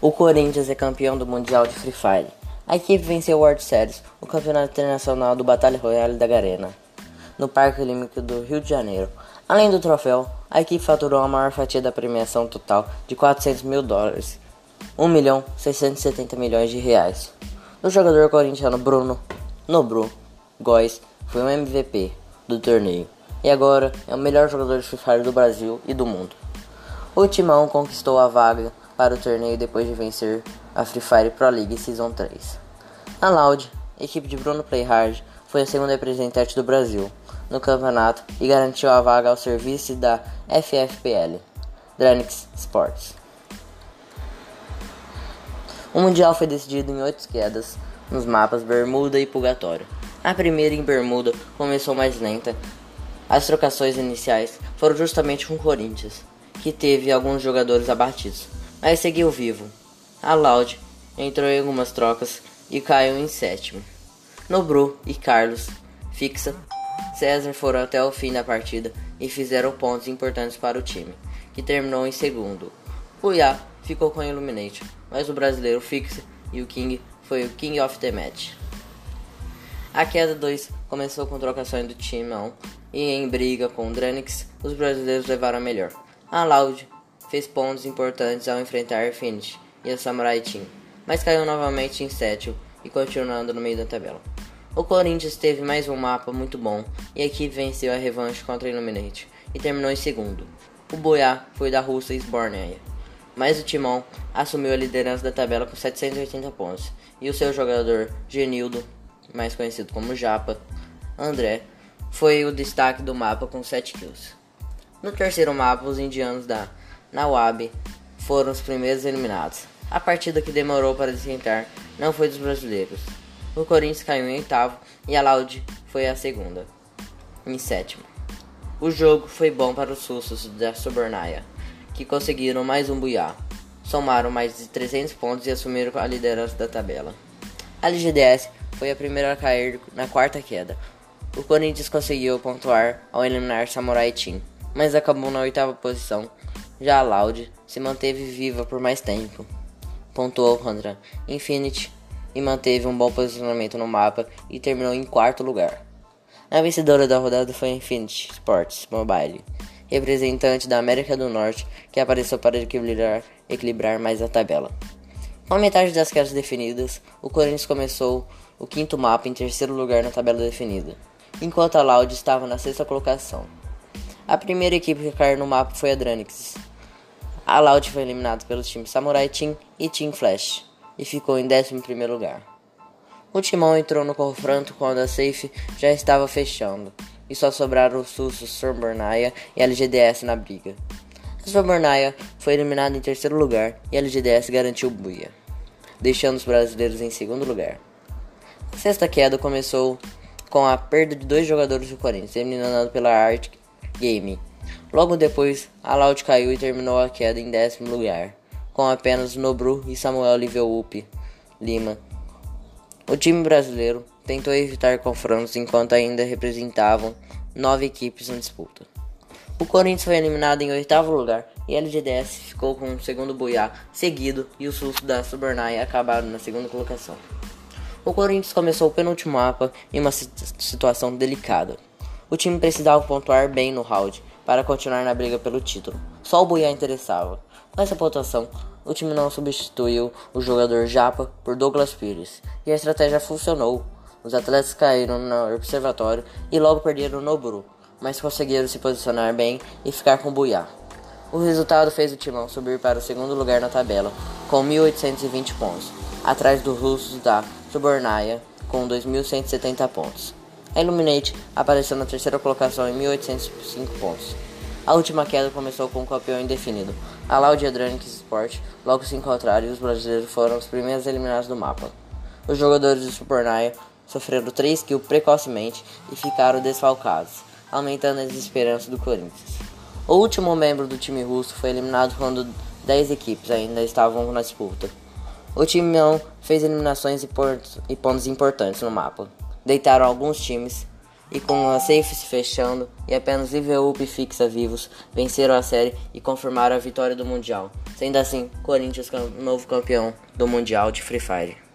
O Corinthians é campeão do Mundial de Free Fire. A equipe venceu o World Series, o campeonato internacional do Batalha Royale da Garena, no Parque Olímpico do Rio de Janeiro. Além do troféu, a equipe faturou a maior fatia da premiação total de 400 mil dólares, 1 milhão 670 milhões de reais. O jogador corintiano Bruno Nobru Góes foi o MVP do torneio e agora é o melhor jogador de Free Fire do Brasil e do mundo. O Timão conquistou a vaga para o torneio depois de vencer a Free Fire Pro League Season 3. A Loud, equipe de Bruno Playhard, foi a segunda representante do Brasil no campeonato e garantiu a vaga ao serviço da FFPL, Dranix Sports. O Mundial foi decidido em oito quedas nos mapas Bermuda e Purgatório. A primeira em Bermuda começou mais lenta. As trocações iniciais foram justamente com o Corinthians, que teve alguns jogadores abatidos mas seguiu vivo. A Loud entrou em algumas trocas e caiu em sétimo. Nobru e Carlos Fixa César foram até o fim da partida e fizeram pontos importantes para o time, que terminou em segundo. Iá ficou com o Illuminate, mas o brasileiro Fixa e o King foi o King of the Match. A queda 2 começou com trocações do time 1 e em briga com o Dranix, os brasileiros levaram a melhor. A Loud fez pontos importantes ao enfrentar Infinity e a Samurai Team, mas caiu novamente em sétimo e continuando no meio da tabela. O Corinthians teve mais um mapa muito bom e a equipe venceu a revanche contra a Illuminate e terminou em segundo. O Boiá foi da Rússia e Sbornea, mas o Timão assumiu a liderança da tabela com 780 pontos e o seu jogador Genildo, mais conhecido como Japa, André, foi o destaque do mapa com 7 kills. No terceiro mapa, os indianos da na UAB foram os primeiros eliminados. A partida que demorou para desentar não foi dos brasileiros. O Corinthians caiu em oitavo e a Laude foi a segunda, em sétimo. O jogo foi bom para os russos da Sobernaia, que conseguiram mais um buiá. Somaram mais de 300 pontos e assumiram a liderança da tabela. A LGDS foi a primeira a cair na quarta queda. O Corinthians conseguiu pontuar ao eliminar Samurai Team, mas acabou na oitava posição já a Loud se manteve viva por mais tempo, pontuou contra Infinity e manteve um bom posicionamento no mapa e terminou em quarto lugar. A vencedora da rodada foi Infinity Sports Mobile, representante da América do Norte, que apareceu para equilibrar, equilibrar mais a tabela. Com a metade das quedas definidas, o Corinthians começou o quinto mapa em terceiro lugar na tabela definida, enquanto a Loud estava na sexta colocação. A primeira equipe que caiu no mapa foi a Dranix, a Loud foi eliminado pelos times Samurai Team e Team Flash e ficou em 11 lugar. O Timão entrou no confronto quando a Safe já estava fechando e só sobraram os Sussos Sorbernaya e LGDS na briga. A foi eliminada em terceiro lugar e a LGDS garantiu buia, deixando os brasileiros em segundo lugar. A sexta queda começou com a perda de dois jogadores do Corinthians, eliminado pela Art Gaming Logo depois, a Loud caiu e terminou a queda em décimo lugar, com apenas Nobru e Samuel Liveup Lima. O time brasileiro tentou evitar confrontos enquanto ainda representavam nove equipes na disputa. O Corinthians foi eliminado em oitavo lugar e a LGDS ficou com o segundo boiá seguido e os Sus da Subornai acabaram na segunda colocação. O Corinthians começou o penúltimo mapa em uma situação delicada. O time precisava pontuar bem no round para continuar na briga pelo título. Só o Buiá interessava. Com essa pontuação, o time não substituiu o jogador Japa por Douglas Pires e a estratégia funcionou. Os atletas caíram no observatório e logo perderam no Bru, mas conseguiram se posicionar bem e ficar com o Buiá. O resultado fez o Timão subir para o segundo lugar na tabela, com 1.820 pontos, atrás dos russos da Subornaia, com 2.170 pontos. A Illuminate apareceu na terceira colocação em 1805 pontos. A última queda começou com um campeão indefinido. A Laudia Dranix Sport logo se encontraram e os brasileiros foram os primeiros eliminados do mapa. Os jogadores de Supernaia sofreram 3 kills precocemente e ficaram desfalcados, aumentando as esperanças do Corinthians. O último membro do time russo foi eliminado quando 10 equipes ainda estavam na disputa. O time não fez eliminações e pontos importantes no mapa deitaram alguns times e com a safe se fechando e apenas Liverpool Fixa vivos, venceram a série e confirmaram a vitória do Mundial. Sendo assim, Corinthians novo campeão do Mundial de Free Fire.